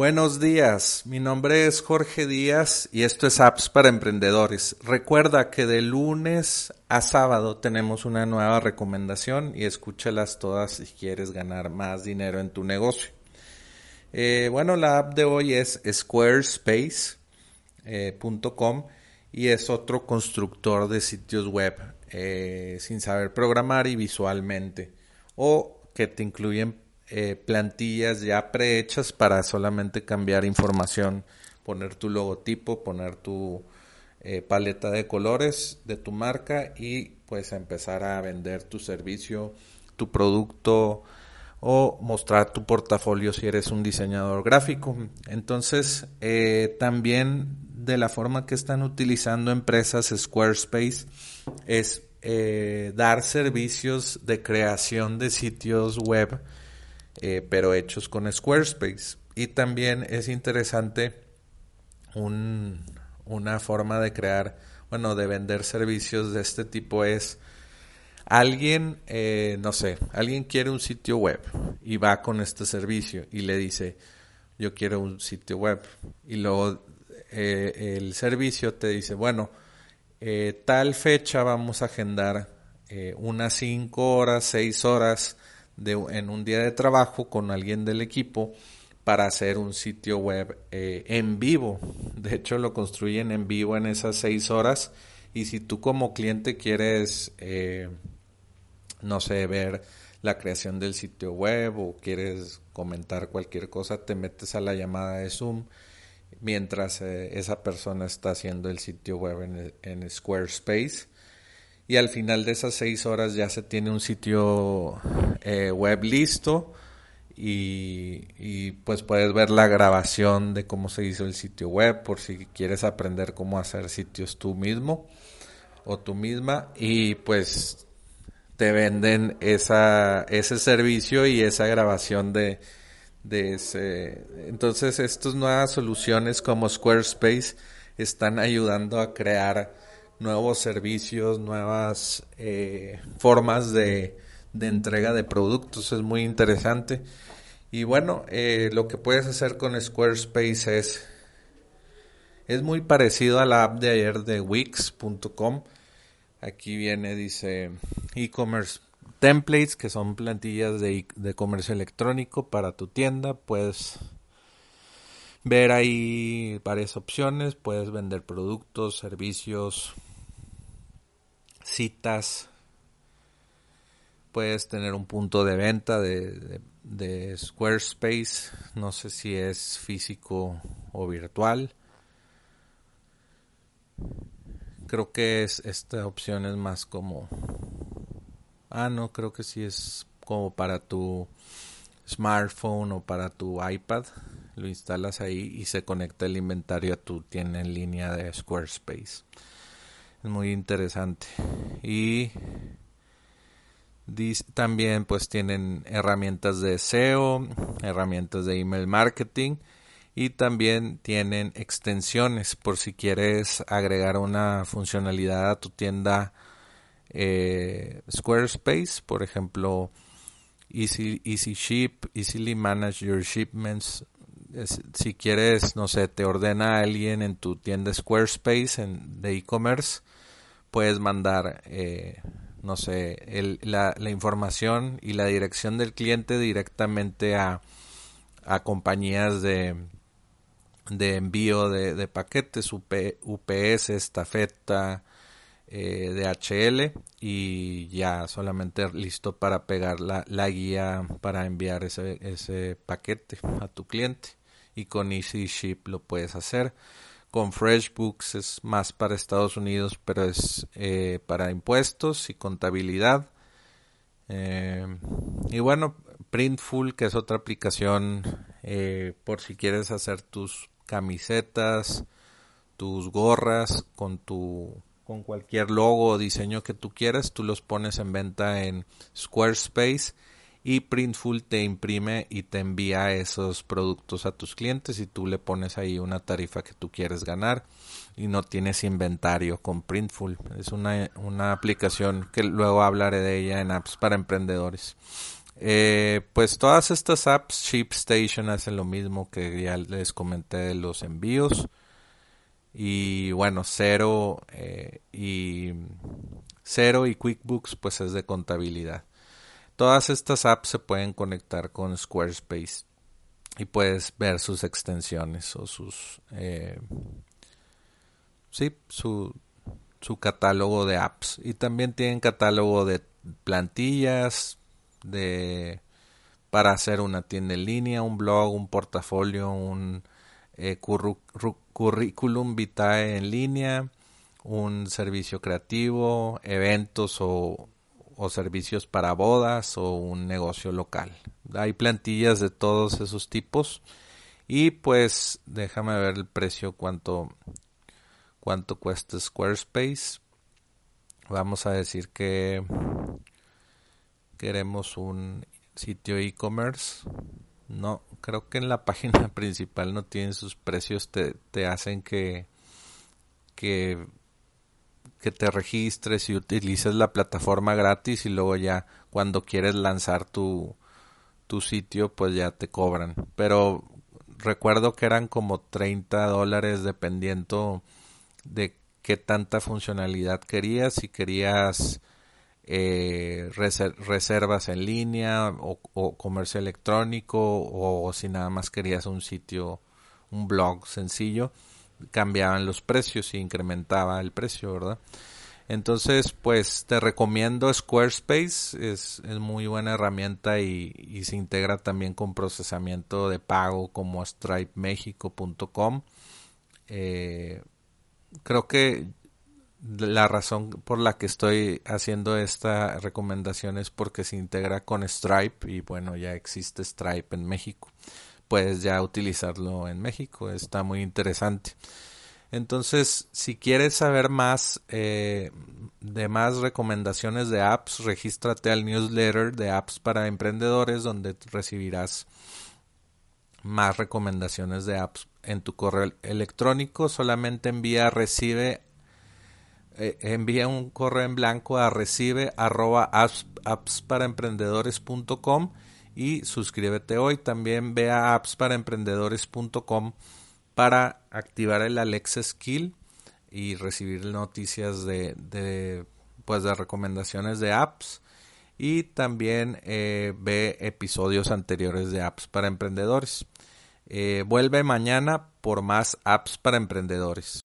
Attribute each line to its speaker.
Speaker 1: Buenos días, mi nombre es Jorge Díaz y esto es Apps para Emprendedores. Recuerda que de lunes a sábado tenemos una nueva recomendación y escúchalas todas si quieres ganar más dinero en tu negocio. Eh, bueno, la app de hoy es squarespace.com y es otro constructor de sitios web eh, sin saber programar y visualmente o que te incluyen eh, plantillas ya prehechas para solamente cambiar información, poner tu logotipo, poner tu eh, paleta de colores de tu marca y pues empezar a vender tu servicio, tu producto o mostrar tu portafolio si eres un diseñador gráfico. Entonces, eh, también de la forma que están utilizando empresas Squarespace es dar servicios de creación de sitios web eh, pero hechos con Squarespace. Y también es interesante una forma de crear, bueno, de vender servicios de este tipo es alguien, eh, no sé, alguien quiere un sitio web y va con este servicio y le dice, yo quiero un sitio web. Y luego eh, el servicio te dice, bueno, tal fecha vamos a agendar unas 5 horas, 6 horas en un día de trabajo con alguien del equipo para hacer un sitio web eh, en vivo. De hecho, lo construyen en vivo en esas seis horas. Y si tú como cliente quieres, eh, no sé, ver la creación del sitio web o quieres comentar cualquier cosa, te metes a la llamada de Zoom mientras eh, esa persona está haciendo el sitio web en, en Squarespace y al final de esas seis horas ya se tiene un sitio eh, web listo y, pues puedes ver la grabación de cómo se hizo el sitio web por si quieres aprender cómo hacer sitios tú mismo o tú misma y pues te venden esa, ese servicio y esa grabación de, de ese. Entonces estas nuevas soluciones como Squarespace están ayudando a crear nuevos servicios, nuevas eh, formas de, entrega de productos. Es muy interesante. Y bueno, eh, lo que puedes hacer con Squarespace es, es muy parecido a la app de ayer de Wix.com. Aquí viene, dice e-commerce templates, que son plantillas de, de comercio electrónico para tu tienda. Puedes ver ahí varias opciones. Puedes vender productos, servicios, citas, puedes tener un punto de venta de, Squarespace, no sé si es físico o virtual. Creo que es esta opción es más como ah no, creo que sí es como para tu smartphone o para tu iPad. Lo instalas ahí y se conecta el inventario a tu tienda en línea de Squarespace. Es muy interesante. Y también pues tienen herramientas de SEO, herramientas de email marketing y también tienen extensiones por si quieres agregar una funcionalidad a tu tienda eh, Squarespace, por ejemplo Easy, Easy Ship, Easily Manage Your Shipments. Si quieres, no sé, te ordena alguien en tu tienda Squarespace en, de e-commerce puedes mandar, eh, no sé, la, información y la dirección del cliente directamente a, a compañías de, de envío de, paquetes, UPS, estafeta, eh, DHL y ya solamente listo para pegar la, la guía para enviar ese, ese paquete a tu cliente y con Easy Ship lo puedes hacer con FreshBooks es más para Estados Unidos, pero es eh, para impuestos y contabilidad. Eh, y bueno, Printful, que es otra aplicación eh, por si quieres hacer tus camisetas, tus gorras con tu con cualquier logo o diseño que tú quieras, tú los pones en venta en Squarespace y Printful te imprime y te envía esos productos a tus clientes y tú le pones ahí una tarifa que tú quieres ganar y no tienes inventario con Printful. Es una, una aplicación que luego hablaré de ella en apps para emprendedores. Eh, pues todas estas apps, ShipStation hace lo mismo que ya les comenté de los envíos. Y bueno, Cero eh, y Cero y QuickBooks pues es de contabilidad. Todas estas apps se pueden conectar con Squarespace y puedes ver sus extensiones o sus eh, sí su, su catálogo de apps. Y también tienen catálogo de plantillas de para hacer una tienda en línea un blog un portafolio un eh, currículum vitae en línea un servicio creativo eventos o o servicios para bodas o un negocio local. Hay plantillas de todos esos tipos y pues déjame ver el precio cuánto cuánto cuesta Squarespace. Vamos a decir que queremos un sitio e-commerce. No, creo que en la página principal no tienen sus precios, te, te hacen que, que que te registres y utilices la plataforma gratis y luego ya cuando quieres lanzar tu, tu sitio pues ya te cobran. Pero recuerdo que eran como 30 dólares dependiendo de qué tanta funcionalidad querías, si querías eh, reservas en línea o, o, comercio electrónico o si nada más querías un sitio, un blog sencillo cambiaban los precios y incrementaba el precio, ¿verdad? Entonces, pues te recomiendo Squarespace, es, es muy buena herramienta y, se integra también con procesamiento de pago como stripemexico.com. Eh, creo que la razón por la que estoy haciendo esta recomendación es porque se integra con Stripe y bueno, ya existe Stripe en México puedes ya utilizarlo en México. Está muy interesante. Entonces, si quieres saber más eh, de más recomendaciones de apps, regístrate al newsletter de apps para emprendedores donde recibirás más recomendaciones de apps en tu correo electrónico. Solamente envía recibe eh, envía un correo en blanco a recibe arroba apps, y suscríbete hoy. También ve a appsparaemprendedores.com para activar el Alexa Skill y recibir noticias de, de pues de recomendaciones de apps y también eh, ve episodios anteriores de apps para emprendedores. Eh, vuelve mañana por más apps para emprendedores.